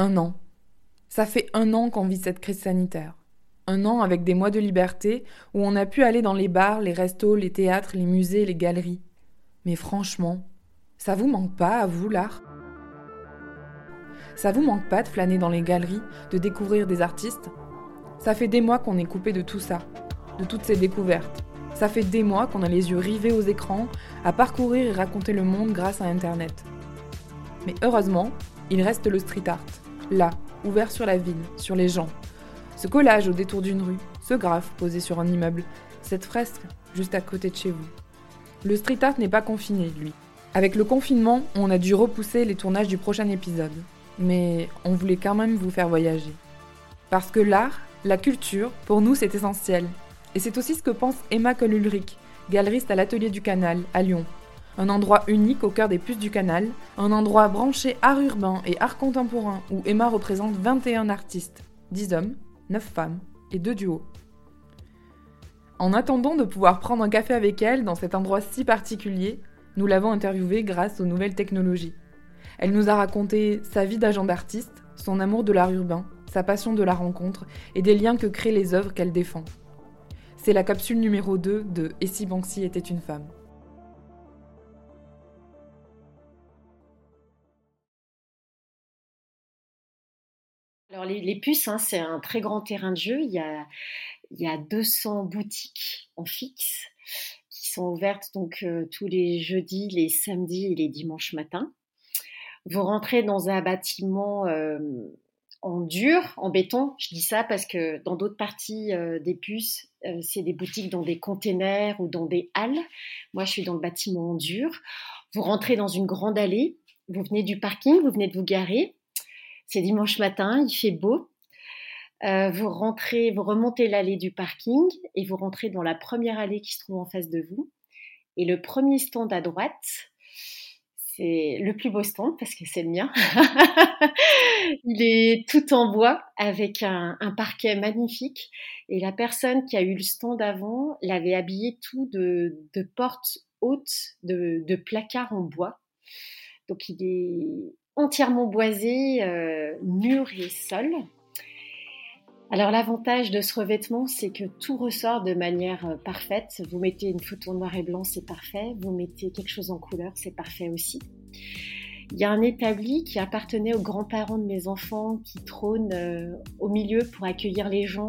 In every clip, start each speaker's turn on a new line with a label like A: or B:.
A: Un an. Ça fait un an qu'on vit cette crise sanitaire. Un an avec des mois de liberté où on a pu aller dans les bars, les restos, les théâtres, les musées, les galeries. Mais franchement, ça vous manque pas à vous l'art? Ça vous manque pas de flâner dans les galeries, de découvrir des artistes? Ça fait des mois qu'on est coupé de tout ça, de toutes ces découvertes. Ça fait des mois qu'on a les yeux rivés aux écrans, à parcourir et raconter le monde grâce à Internet. Mais heureusement, il reste le street art, là, ouvert sur la ville, sur les gens. Ce collage au détour d'une rue, ce graphe posé sur un immeuble, cette fresque juste à côté de chez vous. Le street art n'est pas confiné, lui. Avec le confinement, on a dû repousser les tournages du prochain épisode. Mais on voulait quand même vous faire voyager. Parce que l'art, la culture, pour nous, c'est essentiel. Et c'est aussi ce que pense Emma Koll-Ulrich, galeriste à l'Atelier du Canal, à Lyon. Un endroit unique au cœur des puces du canal, un endroit branché art urbain et art contemporain où Emma représente 21 artistes, 10 hommes, 9 femmes et 2 duos. En attendant de pouvoir prendre un café avec elle dans cet endroit si particulier, nous l'avons interviewée grâce aux nouvelles technologies. Elle nous a raconté sa vie d'agent d'artiste, son amour de l'art urbain, sa passion de la rencontre et des liens que créent les œuvres qu'elle défend. C'est la capsule numéro 2 de Et si Banksy était une femme?
B: Alors les, puces, hein, c'est un très grand terrain de jeu. Il y a, il y a 200 boutiques en fixe qui sont ouvertes donc euh, tous les jeudis, les samedis et les dimanches matins. Vous rentrez dans un bâtiment euh, en dur, en béton. Je dis ça parce que dans d'autres parties euh, des puces, c'est des boutiques dans des containers ou dans des halles. Moi, je suis dans le bâtiment en dur. Vous rentrez dans une grande allée. Vous venez du parking, vous venez de vous garer. C'est dimanche matin, il fait beau. Euh, vous rentrez, vous remontez l'allée du parking et vous rentrez dans la première allée qui se trouve en face de vous. Et le premier stand à droite, c'est le plus beau stand parce que c'est le mien. il est tout en bois avec un, parquet magnifique. Et la personne qui a eu le stand avant l'avait habillé tout de, portes hautes, de, placards en bois. Donc il est entièrement boisé, euh, mur et sol. Alors l'avantage de ce revêtement, c'est que tout ressort de manière euh, parfaite. Vous mettez une photo noir et blanc, c'est parfait. Vous mettez quelque chose en couleur, c'est parfait aussi. Il y a un établi qui appartenait aux grands-parents de mes enfants qui trône euh, au milieu pour accueillir les gens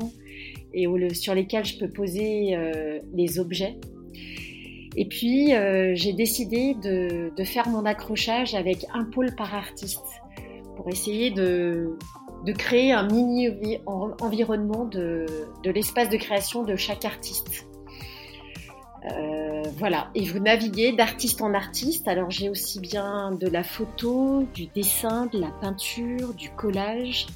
B: et sur lesquels je peux poser euh, les objets. Et puis j'ai décidé de, de faire mon accrochage avec un pôle par artiste pour essayer de, de créer un mini environnement de, l'espace de création de chaque artiste. Euh, voilà, et vous naviguez d'artiste en artiste. Alors j'ai aussi bien de la photo, du dessin, de la peinture, du collage,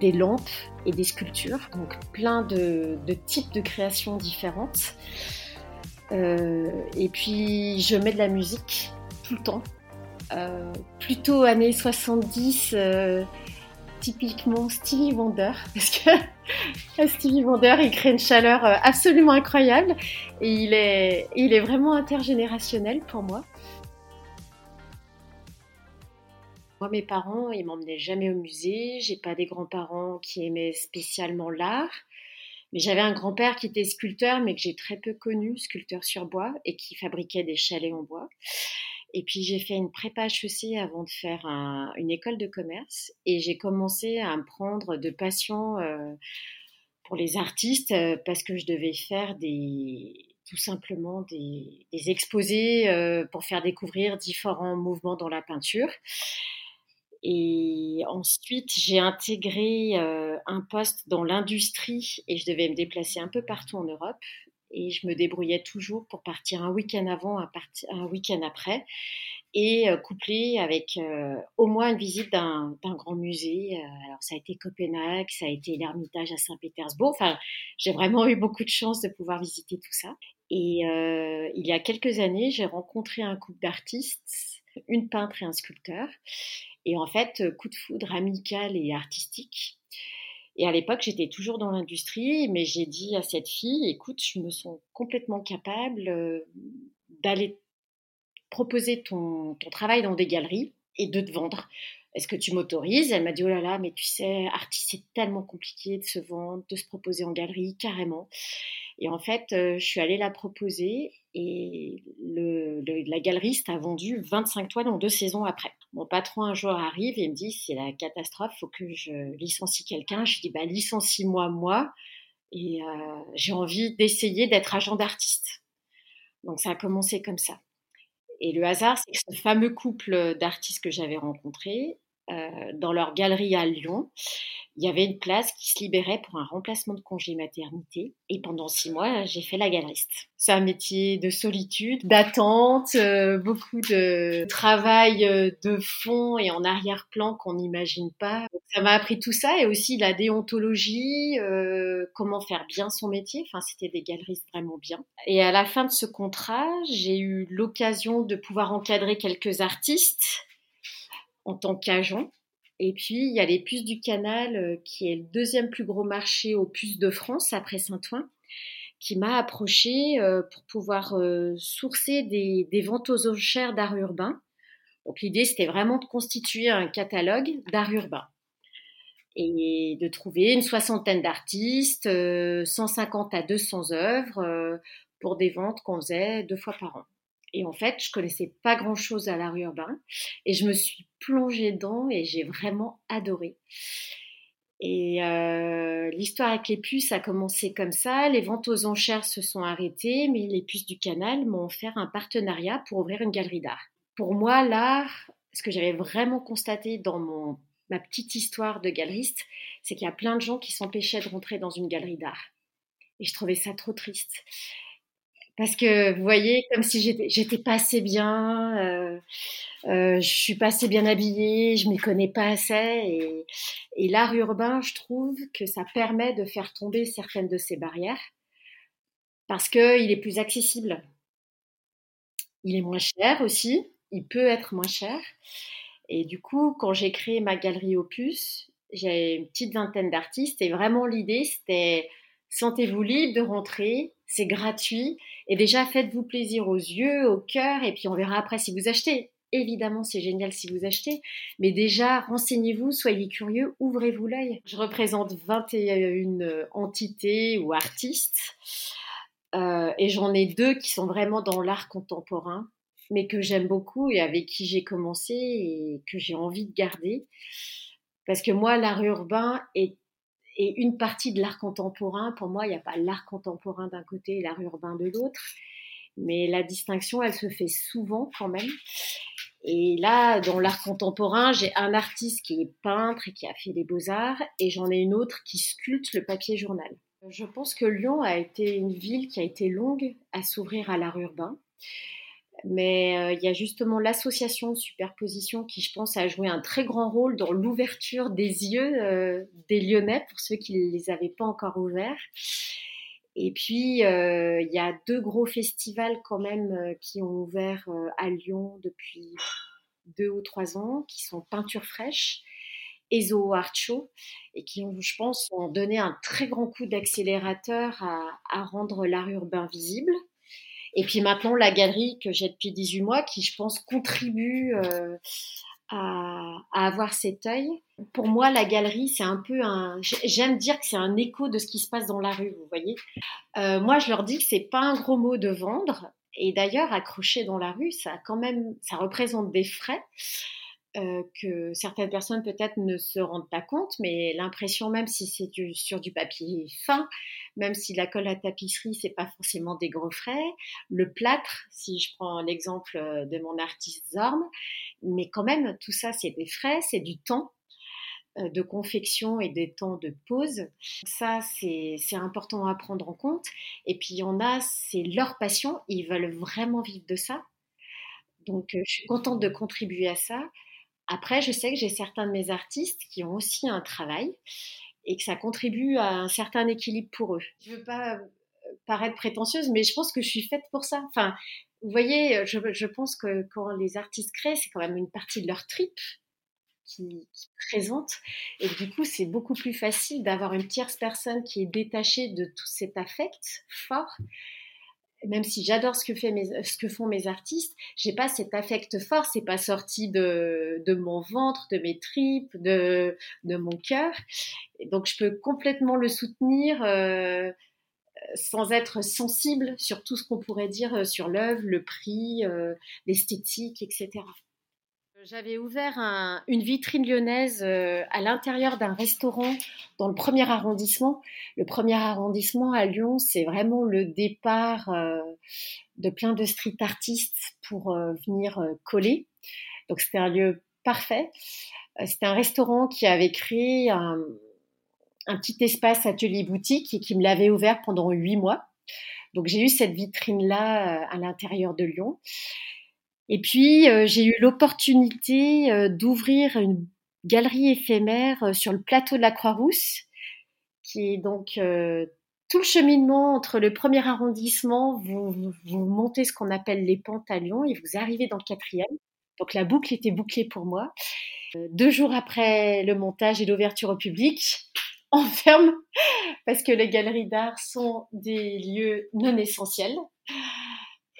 B: des lampes et des sculptures. Donc plein de, types de créations différentes. Euh, et puis je mets de la musique tout le temps. Euh, plutôt années 70 typiquement Stevie Wonder, parce que Stevie Wonder, il crée une chaleur euh, absolument incroyable et il est, il est vraiment intergénérationnel pour moi. Moi, mes parents, ils m'emmenaient jamais au musée. J'ai pas des grands-parents qui aimaient spécialement l'art. Mais j'avais un grand-père qui était sculpteur, mais que j'ai très peu connu, sculpteur sur bois, et qui fabriquait des chalets en bois. Et puis j'ai fait une prépa HEC avant de faire une école de commerce et j'ai commencé à me prendre de passion euh, pour les artistes euh, parce que je devais faire tout simplement des, exposés euh, pour faire découvrir différents mouvements dans la peinture. Et ensuite, j'ai intégré un poste dans l'industrie et je devais me déplacer un peu partout en Europe et je me débrouillais toujours pour partir un week-end avant, un, week-end après, et euh, couplé avec au moins une visite d'un grand musée. Alors ça a été Copenhague, ça a été l'Ermitage à Saint-Pétersbourg. Enfin, j'ai vraiment eu beaucoup de chance de pouvoir visiter tout ça. Et il y a quelques années, j'ai rencontré un couple d'artistes, une peintre et un sculpteur. Et en fait, coup de foudre amical et artistique. Et à l'époque, j'étais toujours dans l'industrie, mais j'ai dit à cette fille, écoute, je me sens complètement capable euh, d'aller proposer ton, travail dans des galeries et de te vendre. Est-ce que tu m'autorises? Elle m'a dit, oh là là, mais tu sais, artiste, c'est tellement compliqué de se vendre, de se proposer en galerie, carrément. Et en fait, je suis allée la proposer et le, la galeriste a vendu 25 toiles en deux saisons après. Mon patron un jour arrive et me dit c'est la catastrophe, faut que je licencie quelqu'un. Je dis bah licencie-moi moi et euh, j'ai envie d'essayer d'être agent d'artiste. Donc ça a commencé comme ça. Et le hasard, c'est que ce fameux couple d'artistes que j'avais rencontré, euh, dans leur galerie à Lyon, il y avait une place qui se libérait pour un remplacement de congé maternité. Et pendant six mois, j'ai fait la galeriste. C'est un métier de solitude, d'attente, euh, beaucoup de travail euh, de fond et en arrière-plan qu'on n'imagine pas. ça m'a appris tout ça et aussi la déontologie, comment faire bien son métier. Enfin, c'était des galeristes vraiment bien. Et à la fin de ce contrat, j'ai eu l'occasion de pouvoir encadrer quelques artistes en tant qu'agent et puis, il y a les puces du canal, euh, qui est le deuxième plus gros marché aux puces de France après Saint-Ouen, qui m'a approché euh, pour pouvoir euh, sourcer des, ventes aux enchères d'art urbain. Donc, l'idée, c'était vraiment de constituer un catalogue d'art urbain et de trouver une soixantaine d'artistes, 150 à 200 œuvres pour des ventes qu'on faisait deux fois par an. Et en fait, je connaissais pas grand chose à l'art urbain et je me suis plongée dedans et j'ai vraiment adoré. Et euh, l'histoire avec les puces a commencé comme ça. Les ventes aux enchères se sont arrêtées, mais les puces du canal m'ont offert un partenariat pour ouvrir une galerie d'art. Pour moi, l'art, ce que j'avais vraiment constaté dans mon, ma petite histoire de galeriste, c'est qu'il y a plein de gens qui s'empêchaient de rentrer dans une galerie d'art. Et je trouvais ça trop triste. Parce que vous voyez, comme si j'étais pas assez bien, euh, je suis pas assez bien habillée, je m'y connais pas assez. Et, et l'art urbain, je trouve que ça permet de faire tomber certaines de ces barrières parce qu'il est plus accessible. Il est moins cher aussi, il peut être moins cher. Et du coup, quand j'ai créé ma galerie Opus, j'ai une petite vingtaine d'artistes et vraiment l'idée c'était sentez-vous libre de rentrer, c'est gratuit et déjà faites-vous plaisir aux yeux, au cœur et puis on verra après si vous achetez. Évidemment, c'est génial si vous achetez, mais déjà renseignez-vous, soyez curieux, ouvrez-vous l'œil. Je représente 21 entités ou artistes euh, et j'en ai deux qui sont vraiment dans l'art contemporain, mais que j'aime beaucoup et avec qui j'ai commencé et que j'ai envie de garder. Parce que moi, l'art urbain est une partie de l'art contemporain. Pour moi, il n'y a pas l'art contemporain d'un côté et l'art urbain de l'autre. Mais la distinction, elle se fait souvent quand même. Et là, dans l'art contemporain, j'ai un artiste qui est peintre et qui a fait des beaux-arts, et j'en ai une autre qui sculpte le papier journal. Je pense que Lyon a été une ville qui a été longue à s'ouvrir à l'art urbain. Mais euh, il y a justement l'association Superposition qui, je pense, a joué un très grand rôle dans l'ouverture des yeux euh, des Lyonnais pour ceux qui ne les avaient pas encore ouverts. Et puis, euh, il y a deux gros festivals quand même qui ont ouvert à Lyon depuis deux ou trois ans, qui sont Peinture fraîche et Zoo Art Show, et qui, je pense, ont donné un très grand coup d'accélérateur à rendre l'art urbain visible. Et puis maintenant, la galerie que j'ai depuis 18 mois, qui je pense contribue à, avoir cet œil. Pour moi, la galerie, c'est un peu un. J'aime dire que c'est un écho de ce qui se passe dans la rue, vous voyez. Euh, moi, je leur dis que c'est pas un gros mot de vendre. Et d'ailleurs, accrocher dans la rue, ça quand même, ça représente des frais. Euh, que certaines personnes peut-être ne se rendent pas compte, mais l'impression même si c'est sur du papier fin, même si la colle à tapisserie c'est pas forcément des gros frais, le plâtre, si je prends l'exemple euh, de mon artiste Zorm, mais quand même tout ça c'est des frais, c'est du temps euh, de confection et des temps de pause. Ça, c'est important à prendre en compte. Et puis, il y en a, c'est leur passion, ils veulent vraiment vivre de ça. Donc, je suis contente de contribuer à ça. Après, je sais que j'ai certains de mes artistes qui ont aussi un travail et que ça contribue à un certain équilibre pour eux. Je veux pas euh, paraître prétentieuse, mais je pense que je suis faite pour ça. Enfin, vous voyez, je, pense que quand les artistes créent, c'est quand même une partie de leur trip qui, qui présente. Et du coup, c'est beaucoup plus facile d'avoir une tierce personne qui est détachée de tout cet affect fort même si j'adore ce, que font mes artistes, j'ai pas cet affect fort, c'est pas sorti de, de, mon ventre, de mes tripes, de, de mon cœur. Donc je peux complètement le soutenir euh, sans être sensible sur tout ce qu'on pourrait dire euh, sur l'œuvre, le prix, euh, l'esthétique, etc. J'avais ouvert une vitrine lyonnaise euh, à l'intérieur d'un restaurant dans le premier arrondissement. Le premier arrondissement à Lyon, c'est vraiment le départ de plein de street artistes pour venir coller. Donc c'était un lieu parfait. C'était un restaurant qui avait créé un, petit espace atelier boutique et qui me l'avait ouvert pendant huit mois. Donc j'ai eu cette vitrine-là euh, à l'intérieur de Lyon. Et puis euh, j'ai eu l'opportunité euh, d'ouvrir une galerie éphémère sur le plateau de la Croix-Rousse, qui est donc tout le cheminement entre le premier arrondissement, vous, montez ce qu'on appelle les Lyon et vous arrivez dans le quatrième. Donc la boucle était bouclée pour moi. Deux jours après le montage et l'ouverture au public, enferme parce que les galeries d'art sont des lieux non essentiels.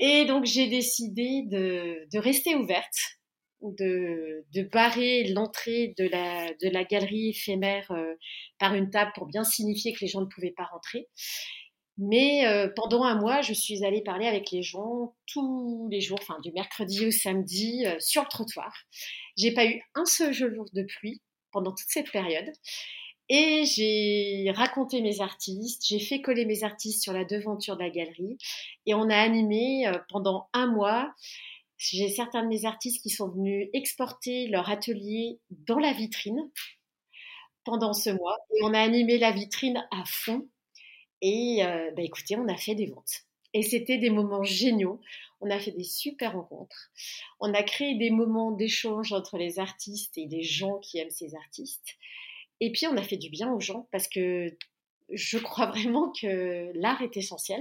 B: Et donc j'ai décidé de, rester ouverte, de, de barrer l'entrée de la, de la galerie éphémère euh, par une table pour bien signifier que les gens ne pouvaient pas rentrer. Mais euh, pendant un mois, je suis allée parler avec les gens tous les jours, enfin du mercredi au samedi, euh, sur le trottoir. J'ai pas eu un seul jour de pluie pendant toute cette période. Et j'ai raconté mes artistes, j'ai fait coller mes artistes sur la devanture de la galerie et on a animé euh, pendant un mois. J'ai certains de mes artistes qui sont venus exporter leur atelier dans la vitrine pendant ce mois et on a animé la vitrine à fond. Et euh, bah écoutez, on a fait des ventes. Et c'était des moments géniaux. On a fait des super rencontres. On a créé des moments d'échange entre les artistes et les gens qui aiment ces artistes. Et puis, on a fait du bien aux gens parce que je crois vraiment que l'art est essentiel,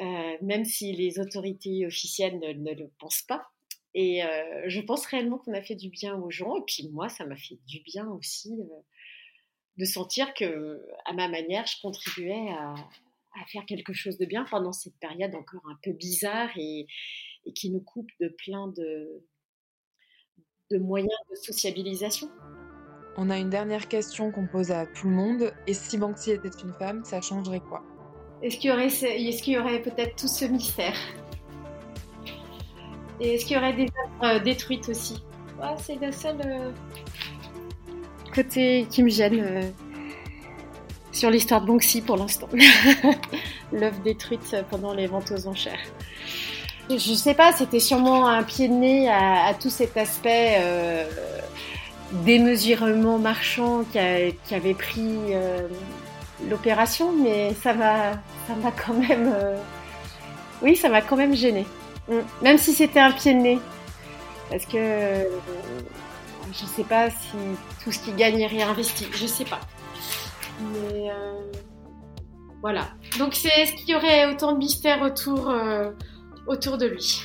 B: euh, même si les autorités officielles ne, le pensent pas. Et euh, je pense réellement qu'on a fait du bien aux gens. Et puis moi, ça m'a fait du bien aussi euh, de sentir que, à ma manière, je contribuais à, faire quelque chose de bien pendant cette période encore un peu bizarre et, qui nous coupe de plein de, de moyens de sociabilisation.
A: On a une dernière question qu'on pose à tout le monde. Et si Banksy était une femme, ça changerait quoi?
B: Est-ce qu'il y aurait, est y aurait peut-être tout ce mystère? Et est-ce qu'il y aurait des œuvres euh, détruites aussi? C'est le seul euh, côté qui me gêne euh, sur l'histoire de Banksy pour l'instant. L'œuvre détruite pendant les ventes aux enchères. Je sais pas, c'était sûrement un pied de nez à, tout cet aspect démesurement marchand qui, avait pris euh, l'opération, mais ça m'a, ça m'a quand même, euh, oui, ça m'a quand même gêné. Mm. Même si c'était un pied de nez, parce que euh, je sais pas si tout ce qui gagne est réinvesti, je sais pas. Mais voilà. Donc c'est ce qu'il y aurait autant de mystère autour, autour de lui.